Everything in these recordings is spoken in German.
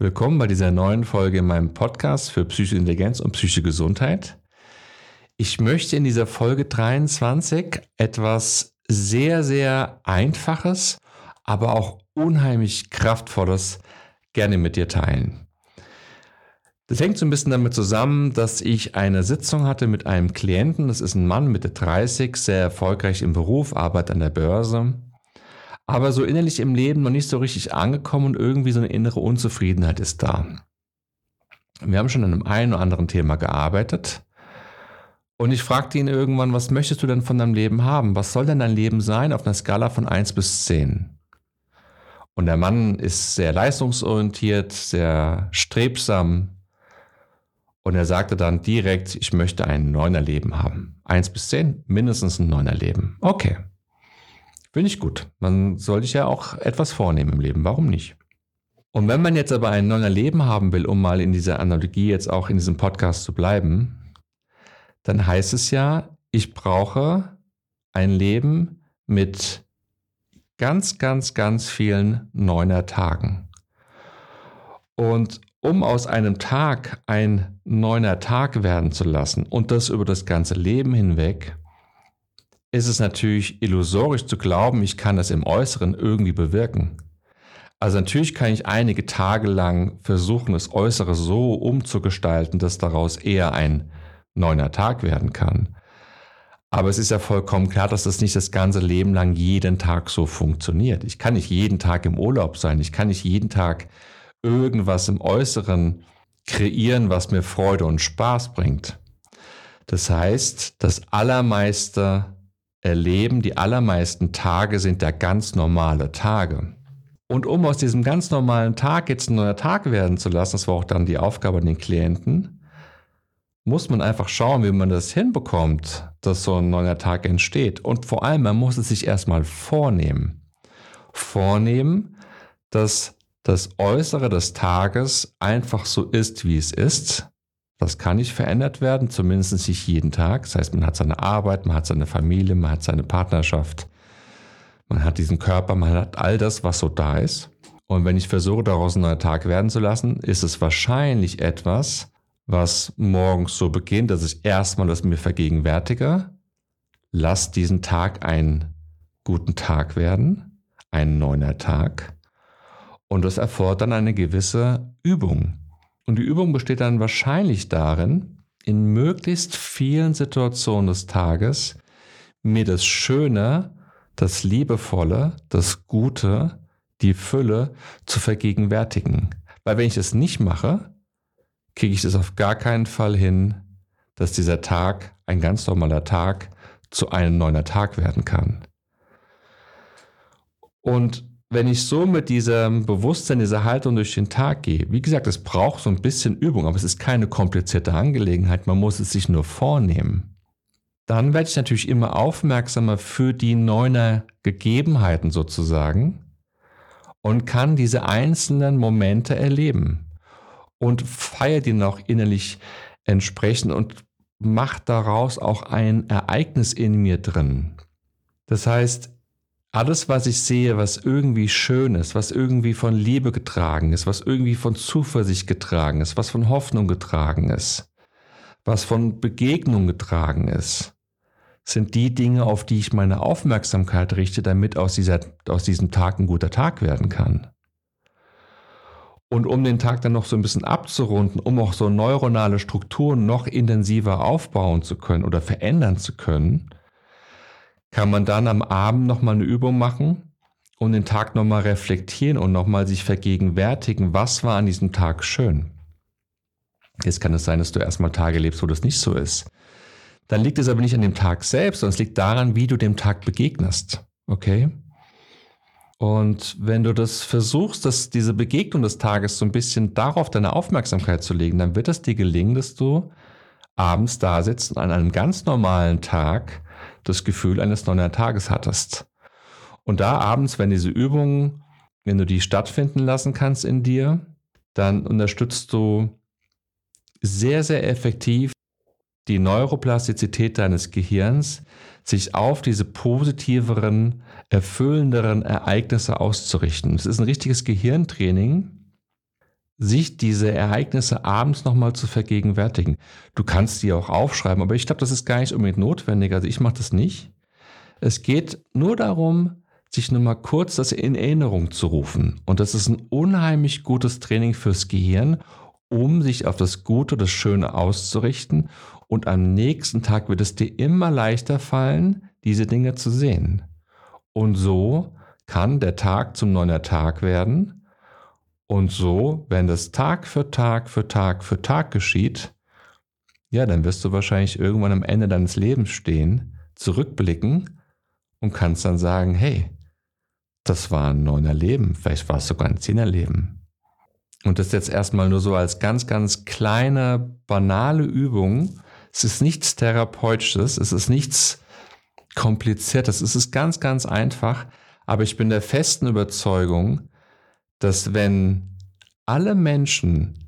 Willkommen bei dieser neuen Folge in meinem Podcast für Psychische Intelligenz und psychische Gesundheit. Ich möchte in dieser Folge 23 etwas sehr, sehr Einfaches, aber auch unheimlich Kraftvolles gerne mit dir teilen. Das hängt so ein bisschen damit zusammen, dass ich eine Sitzung hatte mit einem Klienten. Das ist ein Mann Mitte 30, sehr erfolgreich im Beruf, arbeitet an der Börse aber so innerlich im Leben noch nicht so richtig angekommen und irgendwie so eine innere Unzufriedenheit ist da. Wir haben schon an einem einen oder anderen Thema gearbeitet und ich fragte ihn irgendwann, was möchtest du denn von deinem Leben haben? Was soll denn dein Leben sein auf einer Skala von 1 bis 10? Und der Mann ist sehr leistungsorientiert, sehr strebsam. Und er sagte dann direkt, ich möchte ein neuner Leben haben. 1 bis 10, mindestens ein neuner Leben. Okay. Finde ich gut. Man soll sich ja auch etwas vornehmen im Leben. Warum nicht? Und wenn man jetzt aber ein neues Leben haben will, um mal in dieser Analogie jetzt auch in diesem Podcast zu bleiben, dann heißt es ja, ich brauche ein Leben mit ganz, ganz, ganz vielen neuner Tagen. Und um aus einem Tag ein neuner Tag werden zu lassen und das über das ganze Leben hinweg, ist es natürlich illusorisch zu glauben, ich kann das im Äußeren irgendwie bewirken. Also natürlich kann ich einige Tage lang versuchen, das Äußere so umzugestalten, dass daraus eher ein neuner Tag werden kann. Aber es ist ja vollkommen klar, dass das nicht das ganze Leben lang jeden Tag so funktioniert. Ich kann nicht jeden Tag im Urlaub sein. Ich kann nicht jeden Tag irgendwas im Äußeren kreieren, was mir Freude und Spaß bringt. Das heißt, das allermeiste erleben, die allermeisten Tage sind ja ganz normale Tage. Und um aus diesem ganz normalen Tag jetzt ein neuer Tag werden zu lassen, das war auch dann die Aufgabe an den Klienten, muss man einfach schauen, wie man das hinbekommt, dass so ein neuer Tag entsteht. Und vor allem, man muss es sich erstmal vornehmen. Vornehmen, dass das Äußere des Tages einfach so ist, wie es ist, das kann nicht verändert werden, zumindest nicht jeden Tag. Das heißt, man hat seine Arbeit, man hat seine Familie, man hat seine Partnerschaft, man hat diesen Körper, man hat all das, was so da ist. Und wenn ich versuche, daraus ein neuer Tag werden zu lassen, ist es wahrscheinlich etwas, was morgens so beginnt, dass ich erstmal das mir vergegenwärtige. Lass diesen Tag einen guten Tag werden, ein neuner Tag. Und das erfordert dann eine gewisse Übung. Und die Übung besteht dann wahrscheinlich darin, in möglichst vielen Situationen des Tages mir das Schöne, das Liebevolle, das Gute, die Fülle zu vergegenwärtigen. Weil wenn ich das nicht mache, kriege ich das auf gar keinen Fall hin, dass dieser Tag, ein ganz normaler Tag, zu einem neuner Tag werden kann. Und wenn ich so mit diesem Bewusstsein, dieser Haltung durch den Tag gehe, wie gesagt, es braucht so ein bisschen Übung, aber es ist keine komplizierte Angelegenheit, man muss es sich nur vornehmen. Dann werde ich natürlich immer aufmerksamer für die neuner Gegebenheiten sozusagen und kann diese einzelnen Momente erleben und feiere die noch innerlich entsprechend und macht daraus auch ein Ereignis in mir drin. Das heißt, alles, was ich sehe, was irgendwie schön ist, was irgendwie von Liebe getragen ist, was irgendwie von Zuversicht getragen ist, was von Hoffnung getragen ist, was von Begegnung getragen ist, sind die Dinge, auf die ich meine Aufmerksamkeit richte, damit aus, dieser, aus diesem Tag ein guter Tag werden kann. Und um den Tag dann noch so ein bisschen abzurunden, um auch so neuronale Strukturen noch intensiver aufbauen zu können oder verändern zu können, kann man dann am Abend nochmal eine Übung machen und den Tag nochmal reflektieren und nochmal sich vergegenwärtigen, was war an diesem Tag schön. Jetzt kann es sein, dass du erstmal Tage lebst, wo das nicht so ist. Dann liegt es aber nicht an dem Tag selbst, sondern es liegt daran, wie du dem Tag begegnest. Okay? Und wenn du das versuchst, dass diese Begegnung des Tages so ein bisschen darauf deine Aufmerksamkeit zu legen, dann wird es dir gelingen, dass du abends da sitzt und an einem ganz normalen Tag das Gefühl eines neuen Tages hattest. Und da abends, wenn diese Übungen, wenn du die stattfinden lassen kannst in dir, dann unterstützt du sehr, sehr effektiv die Neuroplastizität deines Gehirns, sich auf diese positiveren, erfüllenderen Ereignisse auszurichten. Es ist ein richtiges Gehirntraining, sich diese Ereignisse abends nochmal zu vergegenwärtigen. Du kannst die auch aufschreiben, aber ich glaube, das ist gar nicht unbedingt notwendig. Also ich mache das nicht. Es geht nur darum, sich nur mal kurz das in Erinnerung zu rufen. Und das ist ein unheimlich gutes Training fürs Gehirn, um sich auf das Gute, das Schöne auszurichten. Und am nächsten Tag wird es dir immer leichter fallen, diese Dinge zu sehen. Und so kann der Tag zum neuen Tag werden und so, wenn das Tag für Tag für Tag für Tag geschieht, ja, dann wirst du wahrscheinlich irgendwann am Ende deines Lebens stehen, zurückblicken und kannst dann sagen, hey, das war ein neuner Leben, vielleicht war es sogar ein zehner Leben. Und das jetzt erstmal nur so als ganz, ganz kleine, banale Übung. Es ist nichts Therapeutisches, es ist nichts Kompliziertes, es ist ganz, ganz einfach. Aber ich bin der festen Überzeugung, dass wenn alle Menschen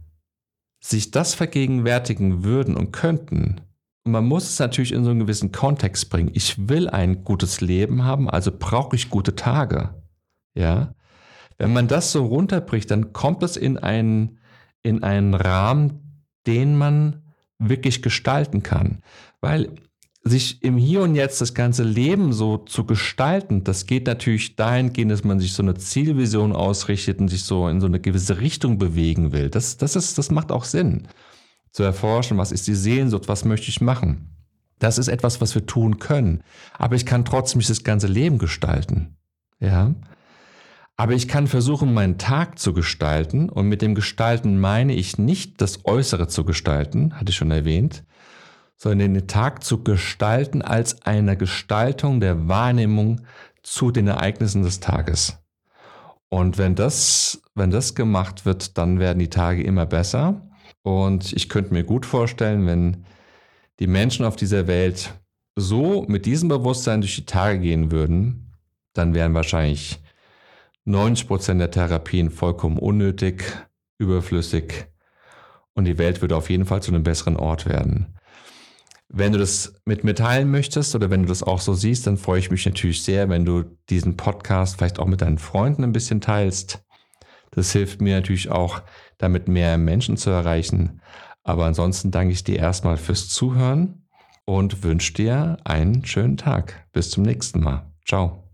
sich das vergegenwärtigen würden und könnten, und man muss es natürlich in so einen gewissen Kontext bringen. Ich will ein gutes Leben haben, also brauche ich gute Tage. Ja. Wenn man das so runterbricht, dann kommt es in einen, in einen Rahmen, den man wirklich gestalten kann. Weil sich im Hier und Jetzt das ganze Leben so zu gestalten, das geht natürlich dahingehend, dass man sich so eine Zielvision ausrichtet und sich so in so eine gewisse Richtung bewegen will. Das, das, ist, das macht auch Sinn. Zu erforschen, was ist die Sehnsucht, was möchte ich machen. Das ist etwas, was wir tun können. Aber ich kann trotzdem das ganze Leben gestalten. Ja. Aber ich kann versuchen, meinen Tag zu gestalten. Und mit dem Gestalten meine ich nicht das Äußere zu gestalten, hatte ich schon erwähnt, sondern den Tag zu gestalten als eine Gestaltung der Wahrnehmung zu den Ereignissen des Tages. Und wenn das, wenn das gemacht wird, dann werden die Tage immer besser. Und ich könnte mir gut vorstellen, wenn die Menschen auf dieser Welt so mit diesem Bewusstsein durch die Tage gehen würden, dann wären wahrscheinlich 90 Prozent der Therapien vollkommen unnötig, überflüssig und die Welt würde auf jeden Fall zu einem besseren Ort werden. Wenn du das mit mir teilen möchtest oder wenn du das auch so siehst, dann freue ich mich natürlich sehr, wenn du diesen Podcast vielleicht auch mit deinen Freunden ein bisschen teilst. Das hilft mir natürlich auch, damit mehr Menschen zu erreichen. Aber ansonsten danke ich dir erstmal fürs Zuhören und wünsche dir einen schönen Tag. Bis zum nächsten Mal. Ciao.